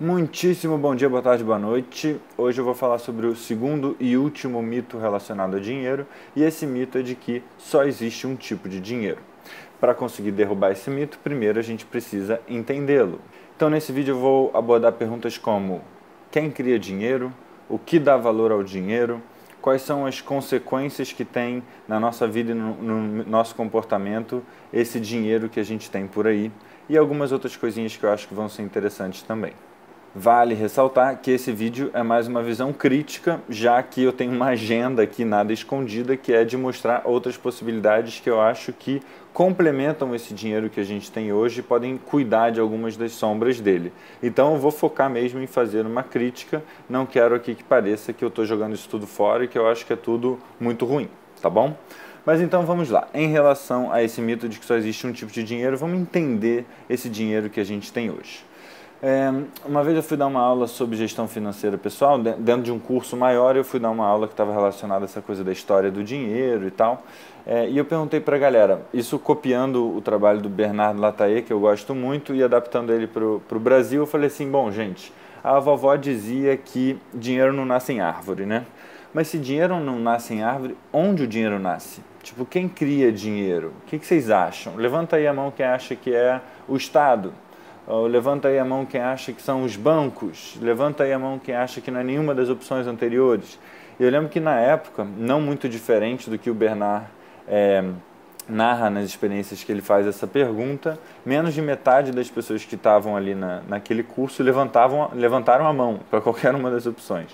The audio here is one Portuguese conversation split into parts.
Muitíssimo bom dia, boa tarde, boa noite. Hoje eu vou falar sobre o segundo e último mito relacionado a dinheiro, e esse mito é de que só existe um tipo de dinheiro. Para conseguir derrubar esse mito, primeiro a gente precisa entendê-lo. Então, nesse vídeo eu vou abordar perguntas como: quem cria dinheiro? O que dá valor ao dinheiro? Quais são as consequências que tem na nossa vida e no, no nosso comportamento esse dinheiro que a gente tem por aí? E algumas outras coisinhas que eu acho que vão ser interessantes também. Vale ressaltar que esse vídeo é mais uma visão crítica, já que eu tenho uma agenda aqui nada escondida, que é de mostrar outras possibilidades que eu acho que complementam esse dinheiro que a gente tem hoje e podem cuidar de algumas das sombras dele. Então eu vou focar mesmo em fazer uma crítica, não quero aqui que pareça que eu estou jogando isso tudo fora e que eu acho que é tudo muito ruim, tá bom? Mas então vamos lá. Em relação a esse mito de que só existe um tipo de dinheiro, vamos entender esse dinheiro que a gente tem hoje. É, uma vez eu fui dar uma aula sobre gestão financeira pessoal, dentro de um curso maior, eu fui dar uma aula que estava relacionada a essa coisa da história do dinheiro e tal. É, e eu perguntei para a galera, isso copiando o trabalho do Bernardo Lataie, que eu gosto muito, e adaptando ele para o Brasil, eu falei assim: bom, gente, a vovó dizia que dinheiro não nasce em árvore, né? Mas se dinheiro não nasce em árvore, onde o dinheiro nasce? Tipo, quem cria dinheiro? O que, que vocês acham? Levanta aí a mão quem acha que é o Estado levanta aí a mão quem acha que são os bancos. Levanta aí a mão quem acha que não é nenhuma das opções anteriores. Eu lembro que na época, não muito diferente do que o Bernard é, narra nas experiências que ele faz essa pergunta, menos de metade das pessoas que estavam ali na, naquele curso levantavam, levantaram a mão para qualquer uma das opções.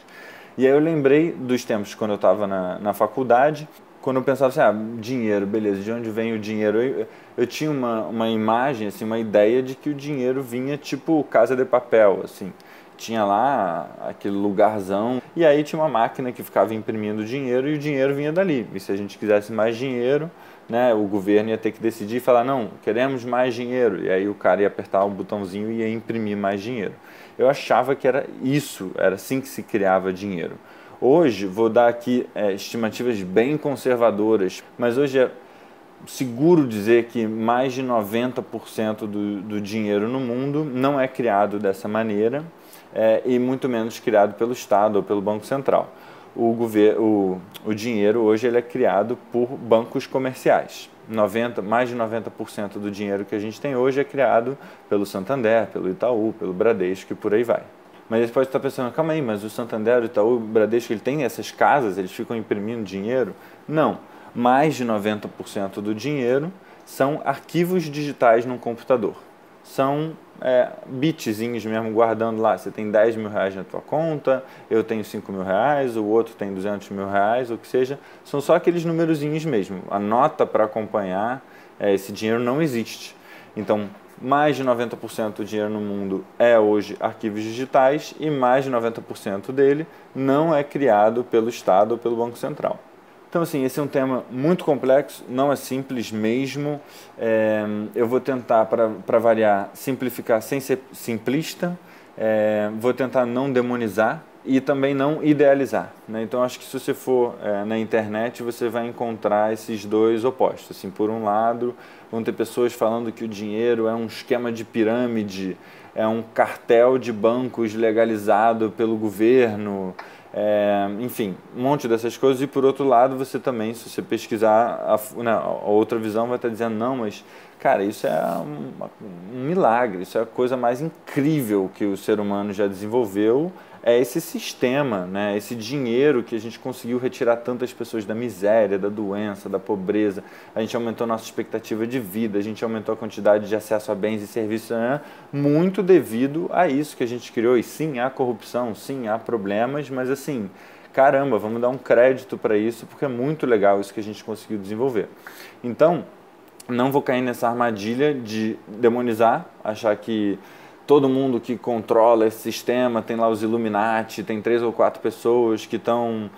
E aí eu lembrei dos tempos quando eu estava na, na faculdade quando eu pensava assim, ah, dinheiro, beleza, de onde vem o dinheiro? Eu, eu tinha uma, uma imagem, assim, uma ideia de que o dinheiro vinha tipo casa de papel, assim. Tinha lá aquele lugarzão e aí tinha uma máquina que ficava imprimindo dinheiro e o dinheiro vinha dali. E se a gente quisesse mais dinheiro, né, o governo ia ter que decidir e falar, não, queremos mais dinheiro. E aí o cara ia apertar um botãozinho e ia imprimir mais dinheiro. Eu achava que era isso, era assim que se criava dinheiro. Hoje, vou dar aqui é, estimativas bem conservadoras, mas hoje é seguro dizer que mais de 90% do, do dinheiro no mundo não é criado dessa maneira é, e muito menos criado pelo Estado ou pelo Banco Central. O, o, o dinheiro hoje ele é criado por bancos comerciais. 90, mais de 90% do dinheiro que a gente tem hoje é criado pelo Santander, pelo Itaú, pelo Bradesco e por aí vai. Mas você pode estar pensando, calma aí, mas o Santander, o Itaú, o Bradesco, ele tem essas casas, eles ficam imprimindo dinheiro? Não. Mais de 90% do dinheiro são arquivos digitais num computador. São é, bitzinhos mesmo guardando lá. Você tem 10 mil reais na tua conta, eu tenho 5 mil reais, o outro tem 200 mil reais, o que seja. São só aqueles numerozinhos mesmo. A nota para acompanhar é, esse dinheiro não existe. Então, mais de 90% do dinheiro no mundo é hoje arquivos digitais e mais de 90% dele não é criado pelo Estado ou pelo Banco Central. Então, assim, esse é um tema muito complexo, não é simples mesmo. É, eu vou tentar, para variar, simplificar sem ser simplista. É, vou tentar não demonizar e também não idealizar. Né? Então, acho que se você for é, na internet, você vai encontrar esses dois opostos. Assim, por um lado, vão ter pessoas falando que o dinheiro é um esquema de pirâmide, é um cartel de bancos legalizado pelo governo, é, enfim, um monte dessas coisas. E por outro lado, você também, se você pesquisar, a, né, a outra visão vai estar dizendo: não, mas cara, isso é um, um milagre, isso é a coisa mais incrível que o ser humano já desenvolveu é esse sistema, né, esse dinheiro que a gente conseguiu retirar tantas pessoas da miséria, da doença, da pobreza. A gente aumentou nossa expectativa de vida, a gente aumentou a quantidade de acesso a bens e serviços, né, muito devido a isso que a gente criou. E sim, há corrupção, sim, há problemas, mas assim, caramba, vamos dar um crédito para isso porque é muito legal isso que a gente conseguiu desenvolver. Então, não vou cair nessa armadilha de demonizar, achar que todo mundo que controla esse sistema, tem lá os Illuminati, tem três ou quatro pessoas que estão,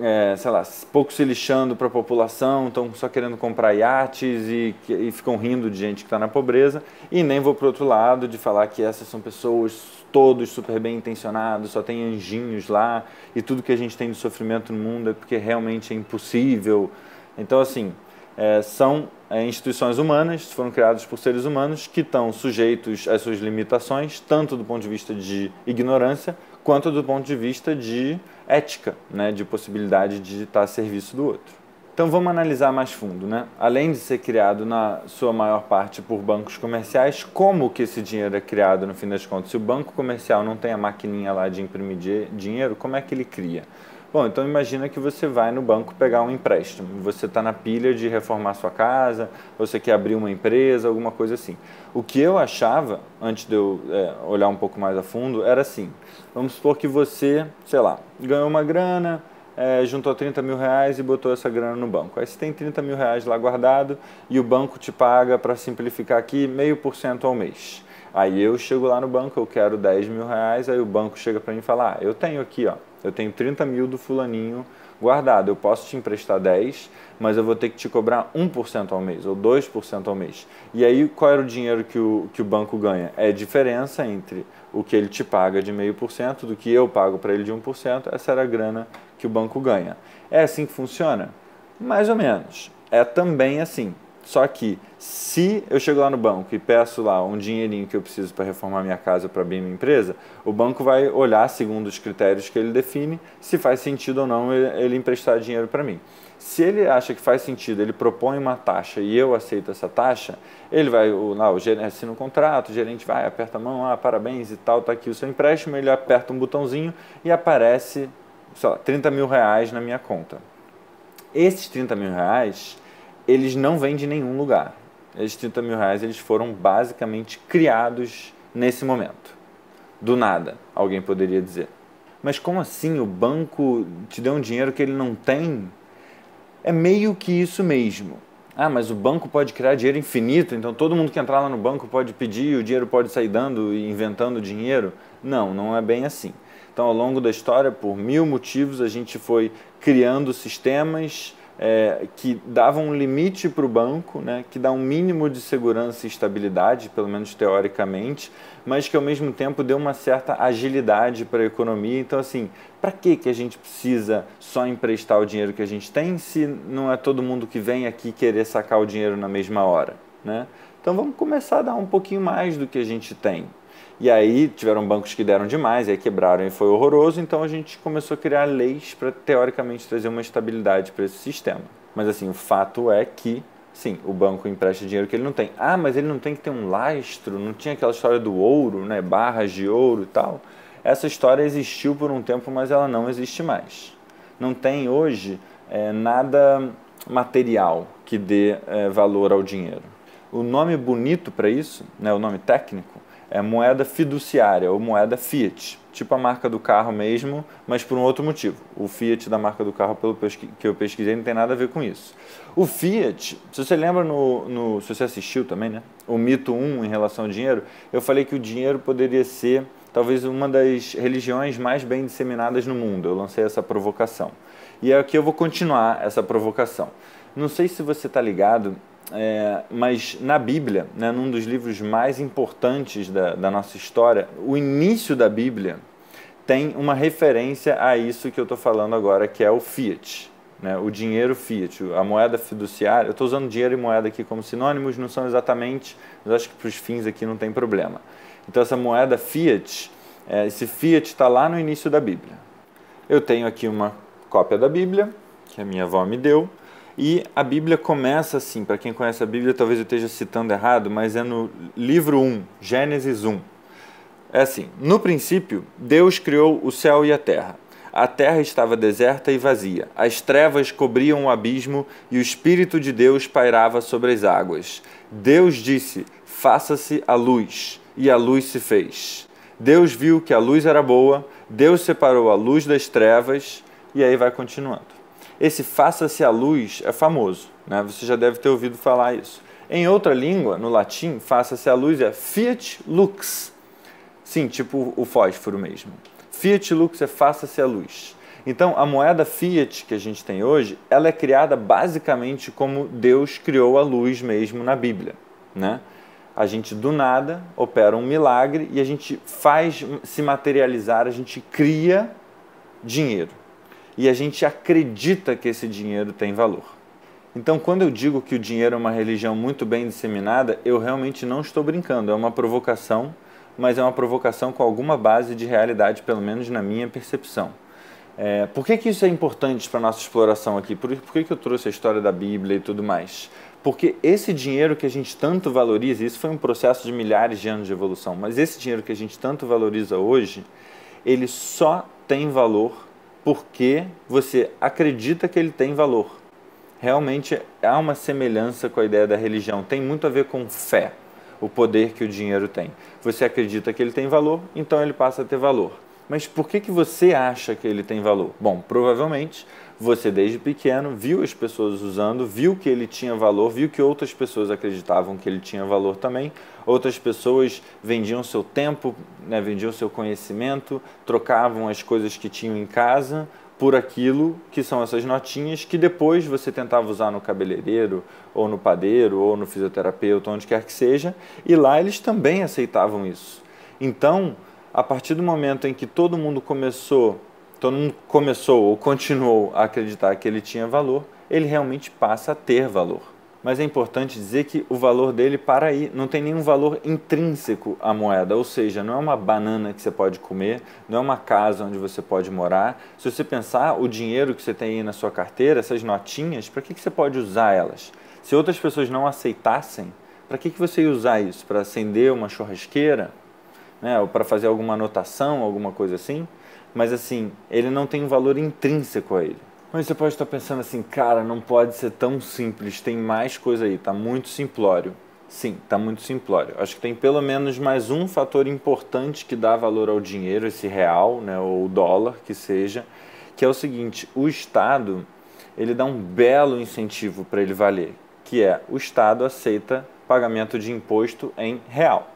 é, sei lá, pouco se lixando para a população, estão só querendo comprar iates e, e ficam rindo de gente que está na pobreza. E nem vou para outro lado de falar que essas são pessoas todos super bem intencionados, só tem anjinhos lá e tudo que a gente tem de sofrimento no mundo é porque realmente é impossível. Então, assim, é, são instituições humanas, foram criadas por seres humanos que estão sujeitos às suas limitações, tanto do ponto de vista de ignorância, quanto do ponto de vista de ética, né, de possibilidade de estar a serviço do outro. Então vamos analisar mais fundo, né? Além de ser criado na sua maior parte por bancos comerciais, como que esse dinheiro é criado no fim das contas? Se o banco comercial não tem a maquininha lá de imprimir dinheiro, como é que ele cria? Bom, então imagina que você vai no banco pegar um empréstimo. Você está na pilha de reformar sua casa, você quer abrir uma empresa, alguma coisa assim. O que eu achava, antes de eu é, olhar um pouco mais a fundo, era assim: vamos supor que você, sei lá, ganhou uma grana, é, juntou 30 mil reais e botou essa grana no banco. Aí você tem 30 mil reais lá guardado e o banco te paga, para simplificar aqui, meio por cento ao mês. Aí eu chego lá no banco, eu quero 10 mil reais, aí o banco chega para mim e fala: ah, eu tenho aqui, ó eu tenho 30 mil do fulaninho guardado, eu posso te emprestar 10, mas eu vou ter que te cobrar 1% ao mês ou 2% ao mês. E aí qual era o dinheiro que o, que o banco ganha? É a diferença entre o que ele te paga de 0,5% do que eu pago para ele de 1%, essa era a grana que o banco ganha. É assim que funciona? Mais ou menos. É também assim. Só que se eu chego lá no banco e peço lá um dinheirinho que eu preciso para reformar minha casa para abrir minha empresa, o banco vai olhar segundo os critérios que ele define se faz sentido ou não ele, emprestar dinheiro para mim. Se ele acha que faz sentido, ele propõe uma taxa e eu aceito essa taxa, ele vai, o, lá, o gerente assina um contrato, o gerente vai, aperta a mão, ah, parabéns e tal, tá aqui o seu empréstimo, ele aperta um botãozinho e aparece, sei lá, 30 mil reais na minha conta. Esses 30 mil reais eles não vêm de nenhum lugar. Esses 30 mil reais eles foram basicamente criados nesse momento. Do nada, alguém poderia dizer. Mas como assim o banco te deu um dinheiro que ele não tem? É meio que isso mesmo. Ah, mas o banco pode criar dinheiro infinito, então todo mundo que entrar lá no banco pode pedir, o dinheiro pode sair dando e inventando dinheiro? Não, não é bem assim. Então, ao longo da história, por mil motivos, a gente foi criando sistemas é, que dava um limite para o banco, né, que dá um mínimo de segurança e estabilidade, pelo menos teoricamente, mas que ao mesmo tempo deu uma certa agilidade para a economia. Então, assim, para que, que a gente precisa só emprestar o dinheiro que a gente tem se não é todo mundo que vem aqui querer sacar o dinheiro na mesma hora? Né? Então, vamos começar a dar um pouquinho mais do que a gente tem. E aí tiveram bancos que deram demais, aí quebraram e foi horroroso, então a gente começou a criar leis para teoricamente trazer uma estabilidade para esse sistema. Mas assim, o fato é que sim, o banco empresta dinheiro que ele não tem. Ah, mas ele não tem que ter um lastro, não tinha aquela história do ouro, né, barras de ouro e tal. Essa história existiu por um tempo, mas ela não existe mais. Não tem hoje é, nada material que dê é, valor ao dinheiro. O nome bonito para isso, né, o nome técnico, é moeda fiduciária ou moeda Fiat, tipo a marca do carro mesmo, mas por um outro motivo. O Fiat da marca do carro, pelo que eu pesquisei, não tem nada a ver com isso. O Fiat, se você lembra no, no se você assistiu também, né? O mito 1 em relação ao dinheiro, eu falei que o dinheiro poderia ser talvez uma das religiões mais bem disseminadas no mundo. Eu lancei essa provocação. E aqui eu vou continuar essa provocação. Não sei se você está ligado é, mas na Bíblia, né, num dos livros mais importantes da, da nossa história, o início da Bíblia tem uma referência a isso que eu estou falando agora, que é o fiat, né, o dinheiro fiat, a moeda fiduciária. Eu estou usando dinheiro e moeda aqui como sinônimos, não são exatamente, mas acho que para os fins aqui não tem problema. Então, essa moeda fiat, é, esse fiat está lá no início da Bíblia. Eu tenho aqui uma cópia da Bíblia, que a minha avó me deu, e a Bíblia começa assim, para quem conhece a Bíblia, talvez eu esteja citando errado, mas é no livro 1, Gênesis 1. É assim: No princípio, Deus criou o céu e a terra. A terra estava deserta e vazia. As trevas cobriam o abismo e o Espírito de Deus pairava sobre as águas. Deus disse: Faça-se a luz. E a luz se fez. Deus viu que a luz era boa, Deus separou a luz das trevas, e aí vai continuando. Esse faça-se a luz é famoso, né? você já deve ter ouvido falar isso. Em outra língua, no latim, faça-se a luz é fiat lux. Sim, tipo o fósforo mesmo. Fiat lux é faça-se a luz. Então, a moeda fiat que a gente tem hoje, ela é criada basicamente como Deus criou a luz mesmo na Bíblia, né? A gente do nada opera um milagre e a gente faz se materializar, a gente cria dinheiro e a gente acredita que esse dinheiro tem valor. Então, quando eu digo que o dinheiro é uma religião muito bem disseminada, eu realmente não estou brincando, é uma provocação, mas é uma provocação com alguma base de realidade, pelo menos na minha percepção. É, por que, que isso é importante para a nossa exploração aqui? Por, por que, que eu trouxe a história da Bíblia e tudo mais? Porque esse dinheiro que a gente tanto valoriza, isso foi um processo de milhares de anos de evolução, mas esse dinheiro que a gente tanto valoriza hoje, ele só tem valor porque você acredita que ele tem valor. Realmente há uma semelhança com a ideia da religião, tem muito a ver com fé, o poder que o dinheiro tem. Você acredita que ele tem valor, então ele passa a ter valor. Mas por que, que você acha que ele tem valor? Bom, provavelmente você desde pequeno viu as pessoas usando, viu que ele tinha valor, viu que outras pessoas acreditavam que ele tinha valor também. Outras pessoas vendiam seu tempo, né, vendiam seu conhecimento, trocavam as coisas que tinham em casa por aquilo que são essas notinhas que depois você tentava usar no cabeleireiro, ou no padeiro, ou no fisioterapeuta, onde quer que seja, e lá eles também aceitavam isso. Então, a partir do momento em que todo mundo começou, todo mundo começou ou continuou a acreditar que ele tinha valor, ele realmente passa a ter valor. Mas é importante dizer que o valor dele para aí não tem nenhum valor intrínseco à moeda, ou seja, não é uma banana que você pode comer, não é uma casa onde você pode morar. Se você pensar o dinheiro que você tem aí na sua carteira, essas notinhas, para que, que você pode usar elas? Se outras pessoas não aceitassem, para que, que você ia usar isso? Para acender uma churrasqueira? né, ou para fazer alguma anotação, alguma coisa assim, mas assim, ele não tem um valor intrínseco a ele. Mas você pode estar pensando assim, cara, não pode ser tão simples, tem mais coisa aí, tá muito simplório. Sim, tá muito simplório. Acho que tem pelo menos mais um fator importante que dá valor ao dinheiro, esse real, né, ou dólar, que seja, que é o seguinte: o Estado ele dá um belo incentivo para ele valer, que é o Estado aceita pagamento de imposto em real.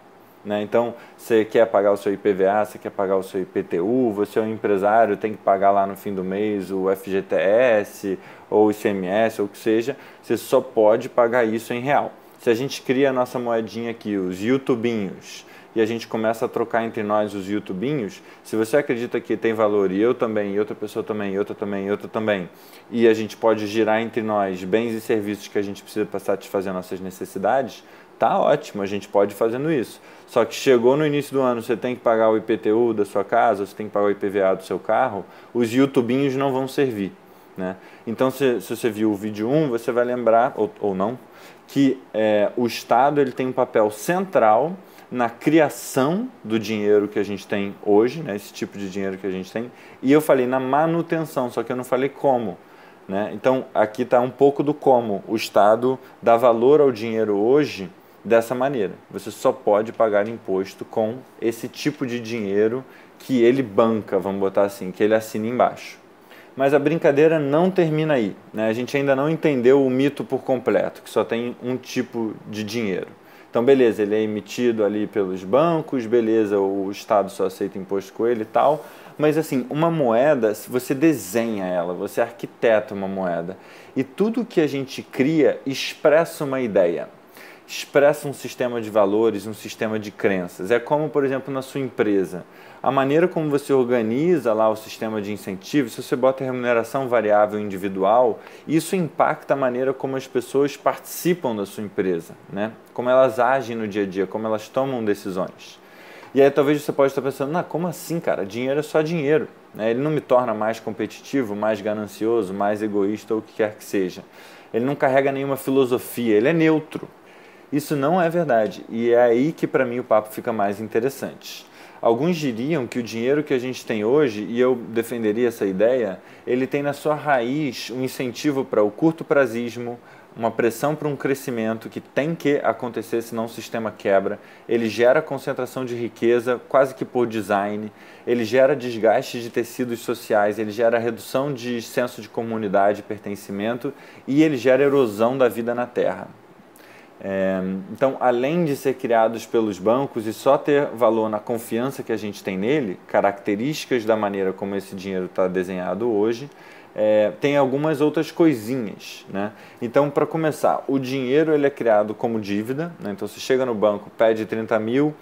Né? Então, você quer pagar o seu IPVA, você quer pagar o seu IPTU, você é um empresário, tem que pagar lá no fim do mês o FGTS ou o ICMS ou o que seja, você só pode pagar isso em real. Se a gente cria a nossa moedinha aqui, os YouTubinhos, e a gente começa a trocar entre nós os YouTubinhos, se você acredita que tem valor e eu também, e outra pessoa também, e outra também, e outra também, e a gente pode girar entre nós bens e serviços que a gente precisa para satisfazer nossas necessidades, tá ótimo, a gente pode ir fazendo isso. Só que chegou no início do ano, você tem que pagar o IPTU da sua casa, você tem que pagar o IPVA do seu carro, os YouTubinhos não vão servir. Né? Então, se, se você viu o vídeo 1, você vai lembrar, ou, ou não, que é, o Estado ele tem um papel central na criação do dinheiro que a gente tem hoje, né, esse tipo de dinheiro que a gente tem, e eu falei na manutenção, só que eu não falei como. Né? Então, aqui está um pouco do como. O Estado dá valor ao dinheiro hoje dessa maneira. Você só pode pagar imposto com esse tipo de dinheiro que ele banca, vamos botar assim, que ele assina embaixo. Mas a brincadeira não termina aí. Né? A gente ainda não entendeu o mito por completo, que só tem um tipo de dinheiro. Então, beleza, ele é emitido ali pelos bancos, beleza, o Estado só aceita imposto com ele e tal. Mas, assim, uma moeda, se você desenha ela, você arquiteta uma moeda. E tudo que a gente cria expressa uma ideia expressa um sistema de valores, um sistema de crenças. É como, por exemplo, na sua empresa. A maneira como você organiza lá o sistema de incentivos, se você bota remuneração variável individual, isso impacta a maneira como as pessoas participam da sua empresa, né? como elas agem no dia a dia, como elas tomam decisões. E aí talvez você pode estar pensando, ah, como assim, cara? Dinheiro é só dinheiro. Né? Ele não me torna mais competitivo, mais ganancioso, mais egoísta ou o que quer que seja. Ele não carrega nenhuma filosofia, ele é neutro. Isso não é verdade e é aí que para mim o papo fica mais interessante. Alguns diriam que o dinheiro que a gente tem hoje, e eu defenderia essa ideia, ele tem na sua raiz um incentivo para o curto prazismo, uma pressão para um crescimento que tem que acontecer, senão o sistema quebra. Ele gera concentração de riqueza quase que por design, ele gera desgaste de tecidos sociais, ele gera redução de senso de comunidade, pertencimento e ele gera erosão da vida na Terra. É, então, além de ser criados pelos bancos e só ter valor na confiança que a gente tem nele, características da maneira como esse dinheiro está desenhado hoje, é, tem algumas outras coisinhas. Né? Então, para começar, o dinheiro ele é criado como dívida. Né? Então, você chega no banco, pede 30 mil,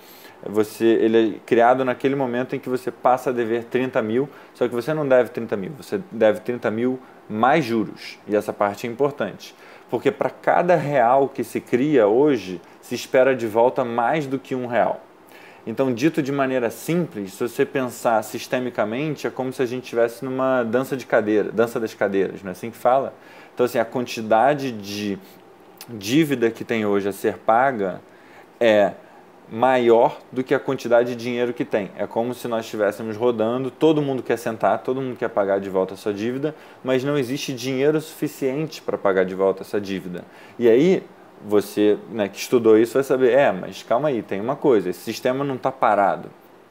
você, ele é criado naquele momento em que você passa a dever 30 mil, só que você não deve 30 mil, você deve 30 mil mais juros. E essa parte é importante. Porque para cada real que se cria hoje, se espera de volta mais do que um real. Então, dito de maneira simples, se você pensar sistemicamente, é como se a gente estivesse numa dança de cadeira, dança das cadeiras, não é assim que fala? Então, assim, a quantidade de dívida que tem hoje a ser paga é maior do que a quantidade de dinheiro que tem. É como se nós estivéssemos rodando, todo mundo quer sentar, todo mundo quer pagar de volta a sua dívida, mas não existe dinheiro suficiente para pagar de volta essa dívida. E aí, você né, que estudou isso vai saber, é, mas calma aí, tem uma coisa, esse sistema não está parado.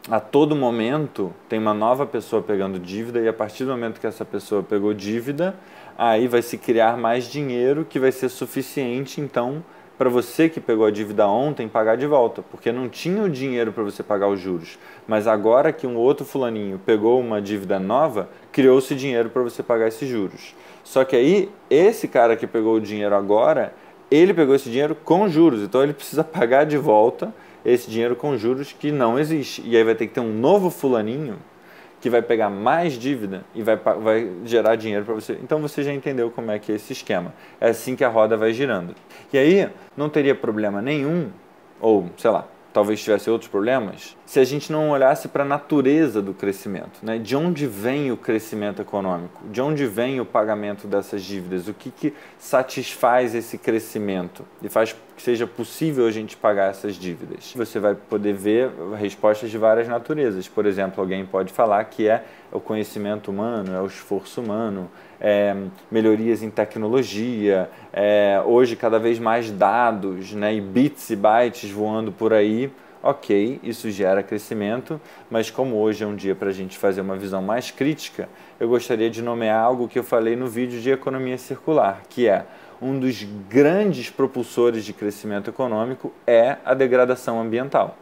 A todo momento tem uma nova pessoa pegando dívida e a partir do momento que essa pessoa pegou dívida, aí vai se criar mais dinheiro que vai ser suficiente então para você que pegou a dívida ontem pagar de volta, porque não tinha o dinheiro para você pagar os juros. Mas agora que um outro fulaninho pegou uma dívida nova, criou-se dinheiro para você pagar esses juros. Só que aí esse cara que pegou o dinheiro agora, ele pegou esse dinheiro com juros, então ele precisa pagar de volta esse dinheiro com juros que não existe. E aí vai ter que ter um novo fulaninho que vai pegar mais dívida e vai, vai gerar dinheiro para você. Então você já entendeu como é que é esse esquema. É assim que a roda vai girando. E aí não teria problema nenhum, ou sei lá, talvez tivesse outros problemas, se a gente não olhasse para a natureza do crescimento. Né? De onde vem o crescimento econômico? De onde vem o pagamento dessas dívidas? O que, que satisfaz esse crescimento e faz que seja possível a gente pagar essas dívidas? Você vai poder ver respostas de várias naturezas. Por exemplo, alguém pode falar que é o conhecimento humano, é o esforço humano, é, melhorias em tecnologia, é, hoje cada vez mais dados né, e bits e bytes voando por aí ok, isso gera crescimento, mas como hoje é um dia para a gente fazer uma visão mais crítica, eu gostaria de nomear algo que eu falei no vídeo de economia circular, que é um dos grandes propulsores de crescimento econômico é a degradação ambiental.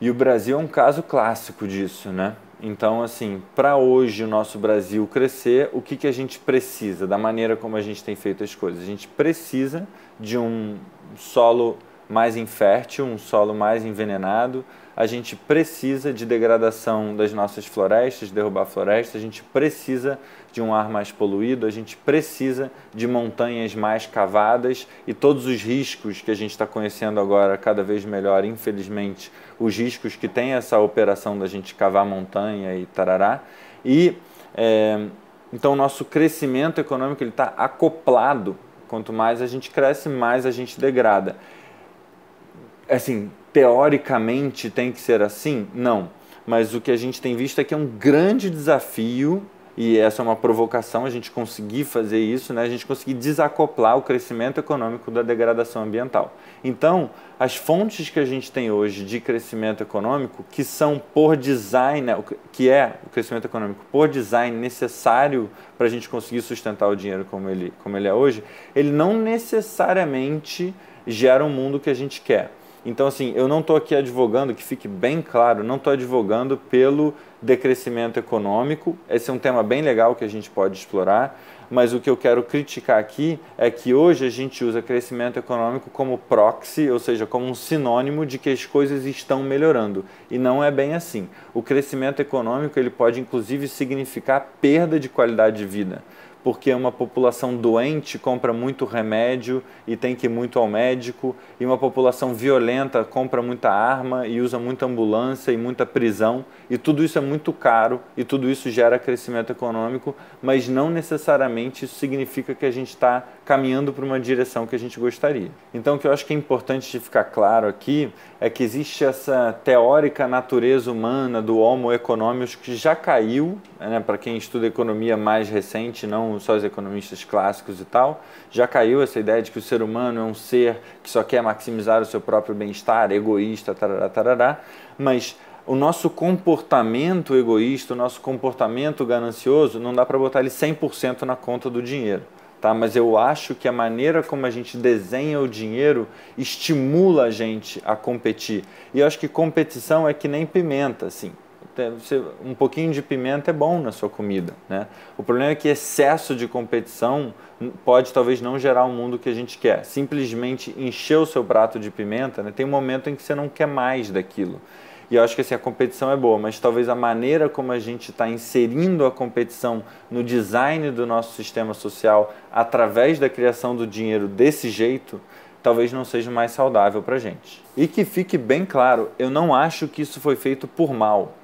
E o Brasil é um caso clássico disso, né? Então, assim, para hoje o nosso Brasil crescer, o que, que a gente precisa, da maneira como a gente tem feito as coisas? A gente precisa de um solo mais infértil, um solo mais envenenado. A gente precisa de degradação das nossas florestas, derrubar florestas, a gente precisa de um ar mais poluído, a gente precisa de montanhas mais cavadas e todos os riscos que a gente está conhecendo agora cada vez melhor, infelizmente, os riscos que tem essa operação da gente cavar montanha e tarará. E é, então o nosso crescimento econômico ele está acoplado. Quanto mais a gente cresce, mais a gente degrada assim, teoricamente tem que ser assim? Não. Mas o que a gente tem visto é que é um grande desafio, e essa é uma provocação, a gente conseguir fazer isso, né? a gente conseguir desacoplar o crescimento econômico da degradação ambiental. Então, as fontes que a gente tem hoje de crescimento econômico, que são por design, que é o crescimento econômico por design necessário para a gente conseguir sustentar o dinheiro como ele, como ele é hoje, ele não necessariamente gera um mundo que a gente quer. Então, assim, eu não estou aqui advogando, que fique bem claro, não estou advogando pelo decrescimento econômico. Esse é um tema bem legal que a gente pode explorar, mas o que eu quero criticar aqui é que hoje a gente usa crescimento econômico como proxy, ou seja, como um sinônimo de que as coisas estão melhorando. E não é bem assim. O crescimento econômico ele pode inclusive significar perda de qualidade de vida porque uma população doente compra muito remédio e tem que ir muito ao médico, e uma população violenta compra muita arma e usa muita ambulância e muita prisão, e tudo isso é muito caro e tudo isso gera crescimento econômico, mas não necessariamente isso significa que a gente está caminhando para uma direção que a gente gostaria. Então, o que eu acho que é importante de ficar claro aqui é que existe essa teórica natureza humana do Homo economicus que já caiu, né, para quem estuda economia mais recente, não só os economistas clássicos e tal, já caiu essa ideia de que o ser humano é um ser que só quer maximizar o seu próprio bem-estar, egoísta, tarará, tarará, mas o nosso comportamento egoísta, o nosso comportamento ganancioso, não dá para botar ele 100% na conta do dinheiro tá? Mas eu acho que a maneira como a gente desenha o dinheiro estimula a gente a competir. E eu acho que competição é que nem pimenta, assim. Um pouquinho de pimenta é bom na sua comida, né? O problema é que excesso de competição pode talvez não gerar o mundo que a gente quer. Simplesmente encher o seu prato de pimenta, né? Tem um momento em que você não quer mais daquilo. E eu acho que assim, a competição é boa, mas talvez a maneira como a gente está inserindo a competição no design do nosso sistema social através da criação do dinheiro desse jeito, talvez não seja mais saudável para a gente. E que fique bem claro, eu não acho que isso foi feito por mal.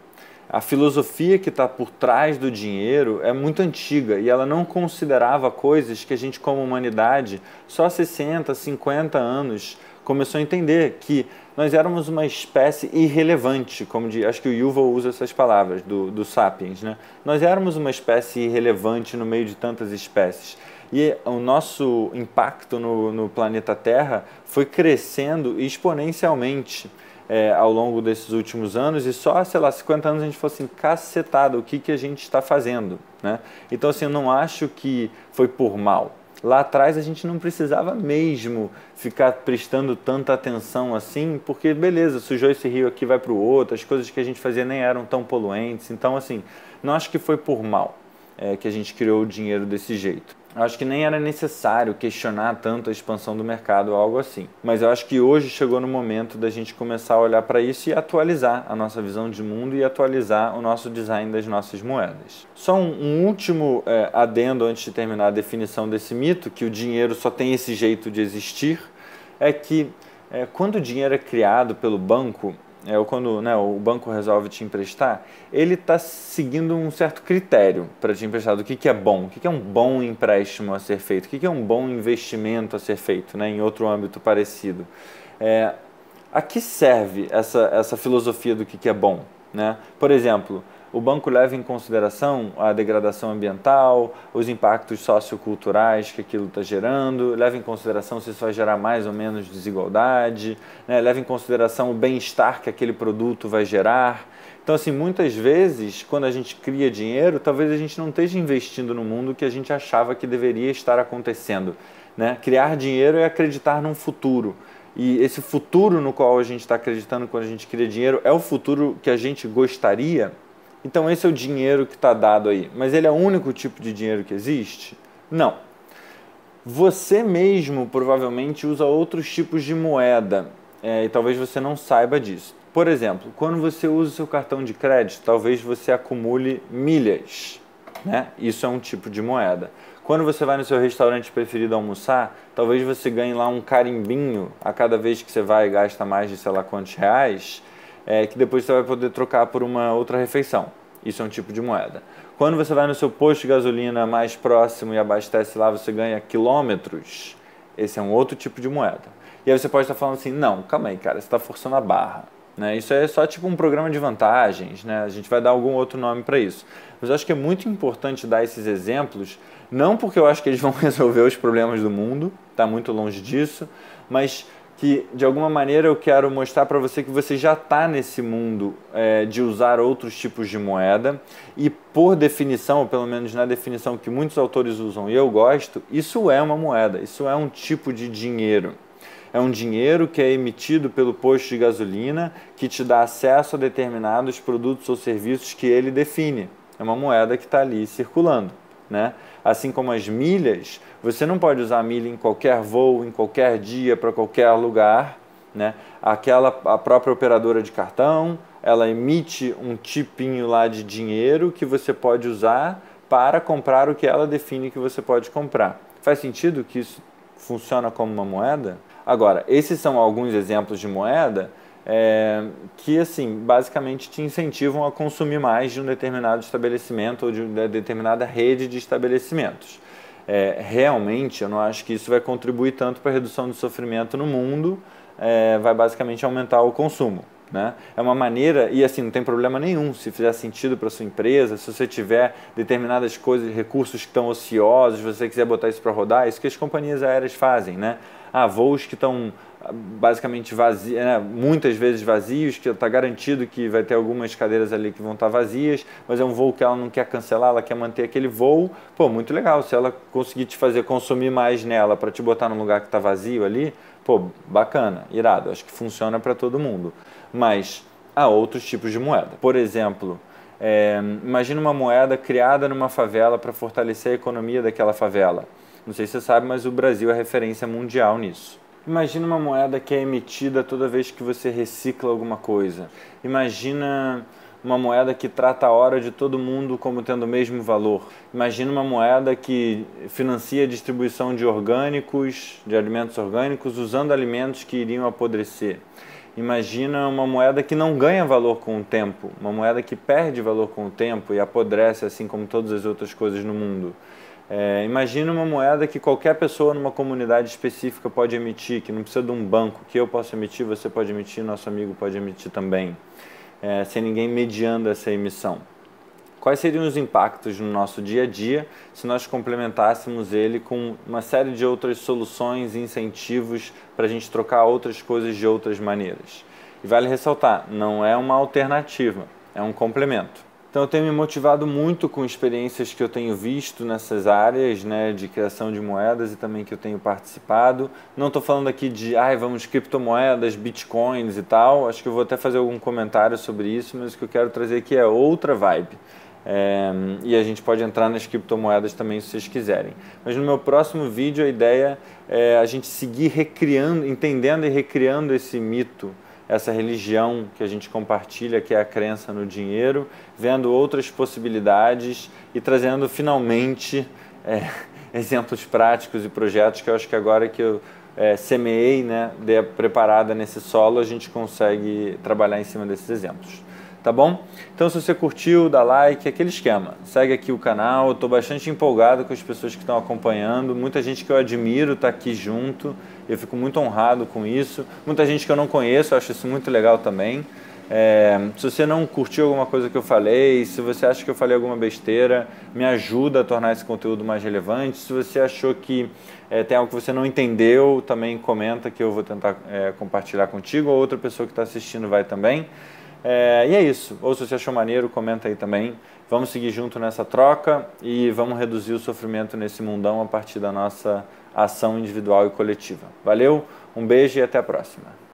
A filosofia que está por trás do dinheiro é muito antiga e ela não considerava coisas que a gente, como humanidade, só 60, 50 anos começou a entender que nós éramos uma espécie irrelevante, como de, acho que o Yuval usa essas palavras, do, do Sapiens. Né? Nós éramos uma espécie irrelevante no meio de tantas espécies. E o nosso impacto no, no planeta Terra foi crescendo exponencialmente é, ao longo desses últimos anos e só, sei lá, 50 anos a gente falou assim, o que, que a gente está fazendo? Né? Então, assim, eu não acho que foi por mal. Lá atrás a gente não precisava mesmo ficar prestando tanta atenção assim, porque beleza, sujou esse rio aqui, vai para o outro, as coisas que a gente fazia nem eram tão poluentes. Então, assim, não acho que foi por mal é, que a gente criou o dinheiro desse jeito. Acho que nem era necessário questionar tanto a expansão do mercado ou algo assim. Mas eu acho que hoje chegou no momento da gente começar a olhar para isso e atualizar a nossa visão de mundo e atualizar o nosso design das nossas moedas. Só um, um último é, adendo antes de terminar a definição desse mito, que o dinheiro só tem esse jeito de existir, é que é, quando o dinheiro é criado pelo banco, é, ou quando né, o banco resolve te emprestar, ele está seguindo um certo critério para te emprestar do que, que é bom, o que, que é um bom empréstimo a ser feito, o que, que é um bom investimento a ser feito né, em outro âmbito parecido. É, a que serve essa, essa filosofia do que, que é bom? Né? Por exemplo, o banco leva em consideração a degradação ambiental, os impactos socioculturais que aquilo está gerando, leva em consideração se isso vai gerar mais ou menos desigualdade, né? leva em consideração o bem-estar que aquele produto vai gerar. Então, assim, muitas vezes, quando a gente cria dinheiro, talvez a gente não esteja investindo no mundo que a gente achava que deveria estar acontecendo. Né? Criar dinheiro é acreditar num futuro. E esse futuro no qual a gente está acreditando quando a gente cria dinheiro é o futuro que a gente gostaria então esse é o dinheiro que está dado aí. Mas ele é o único tipo de dinheiro que existe? Não. Você mesmo provavelmente usa outros tipos de moeda é, e talvez você não saiba disso. Por exemplo, quando você usa o seu cartão de crédito, talvez você acumule milhas. Né? Isso é um tipo de moeda. Quando você vai no seu restaurante preferido almoçar, talvez você ganhe lá um carimbinho a cada vez que você vai e gasta mais de sei lá quantos reais é, que depois você vai poder trocar por uma outra refeição. Isso é um tipo de moeda. Quando você vai no seu posto de gasolina mais próximo e abastece lá, você ganha quilômetros. Esse é um outro tipo de moeda. E aí você pode estar falando assim, não, calma aí, cara, você está forçando a barra. Né? Isso é só tipo um programa de vantagens, né? a gente vai dar algum outro nome para isso. Mas eu acho que é muito importante dar esses exemplos, não porque eu acho que eles vão resolver os problemas do mundo, está muito longe disso, mas que de alguma maneira eu quero mostrar para você que você já está nesse mundo é, de usar outros tipos de moeda e por definição, ou pelo menos na definição que muitos autores usam e eu gosto, isso é uma moeda, isso é um tipo de dinheiro. É um dinheiro que é emitido pelo posto de gasolina que te dá acesso a determinados produtos ou serviços que ele define. É uma moeda que está ali circulando. Né? Assim como as milhas, você não pode usar milha em qualquer voo, em qualquer dia, para qualquer lugar. Né? Aquela, a própria operadora de cartão, ela emite um tipinho lá de dinheiro que você pode usar para comprar o que ela define que você pode comprar. Faz sentido que isso funciona como uma moeda? Agora, esses são alguns exemplos de moeda é, que assim basicamente te incentivam a consumir mais de um determinado estabelecimento ou de uma determinada rede de estabelecimentos. É, realmente, eu não acho que isso vai contribuir tanto para a redução do sofrimento no mundo, é, vai basicamente aumentar o consumo. Né? É uma maneira, e assim, não tem problema nenhum se fizer sentido para sua empresa, se você tiver determinadas coisas, recursos que estão ociosos, você quiser botar isso para rodar, isso que as companhias aéreas fazem. Né? Ah, voos que estão basicamente vazios, né, muitas vezes vazios, que está garantido que vai ter algumas cadeiras ali que vão estar tá vazias, mas é um voo que ela não quer cancelar, ela quer manter aquele voo. Pô, muito legal. Se ela conseguir te fazer consumir mais nela para te botar num lugar que está vazio ali, pô, bacana, irado. Acho que funciona para todo mundo. Mas há outros tipos de moeda. Por exemplo, é, imagina uma moeda criada numa favela para fortalecer a economia daquela favela. Não sei se você sabe, mas o Brasil é referência mundial nisso Imagina uma moeda que é emitida toda vez que você recicla alguma coisa. Imagina uma moeda que trata a hora de todo mundo como tendo o mesmo valor. Imagina uma moeda que financia a distribuição de orgânicos, de alimentos orgânicos, usando alimentos que iriam apodrecer. Imagina uma moeda que não ganha valor com o tempo, uma moeda que perde valor com o tempo e apodrece, assim como todas as outras coisas no mundo. É, imagina uma moeda que qualquer pessoa numa comunidade específica pode emitir, que não precisa de um banco, que eu posso emitir, você pode emitir, nosso amigo pode emitir também é, sem ninguém mediando essa emissão. Quais seriam os impactos no nosso dia a dia se nós complementássemos ele com uma série de outras soluções e incentivos para a gente trocar outras coisas de outras maneiras? E vale ressaltar, não é uma alternativa, é um complemento. Então eu tenho me motivado muito com experiências que eu tenho visto nessas áreas né, de criação de moedas e também que eu tenho participado. Não estou falando aqui de, ai, vamos criptomoedas, bitcoins e tal. Acho que eu vou até fazer algum comentário sobre isso, mas o que eu quero trazer aqui é outra vibe. É, e a gente pode entrar nas criptomoedas também se vocês quiserem. Mas no meu próximo vídeo a ideia é a gente seguir recriando, entendendo e recriando esse mito essa religião que a gente compartilha, que é a crença no dinheiro, vendo outras possibilidades e trazendo finalmente é, exemplos práticos e projetos que eu acho que agora que eu é, semeei, né, de preparada nesse solo, a gente consegue trabalhar em cima desses exemplos tá bom? Então se você curtiu, dá like, aquele esquema. Segue aqui o canal, estou bastante empolgado com as pessoas que estão acompanhando, muita gente que eu admiro está aqui junto, eu fico muito honrado com isso. Muita gente que eu não conheço, eu acho isso muito legal também. É, se você não curtiu alguma coisa que eu falei, se você acha que eu falei alguma besteira, me ajuda a tornar esse conteúdo mais relevante. Se você achou que é, tem algo que você não entendeu, também comenta que eu vou tentar é, compartilhar contigo, ou outra pessoa que está assistindo vai também. É, e é isso. Ou se você achou maneiro, comenta aí também. Vamos seguir junto nessa troca e vamos reduzir o sofrimento nesse mundão a partir da nossa ação individual e coletiva. Valeu, um beijo e até a próxima.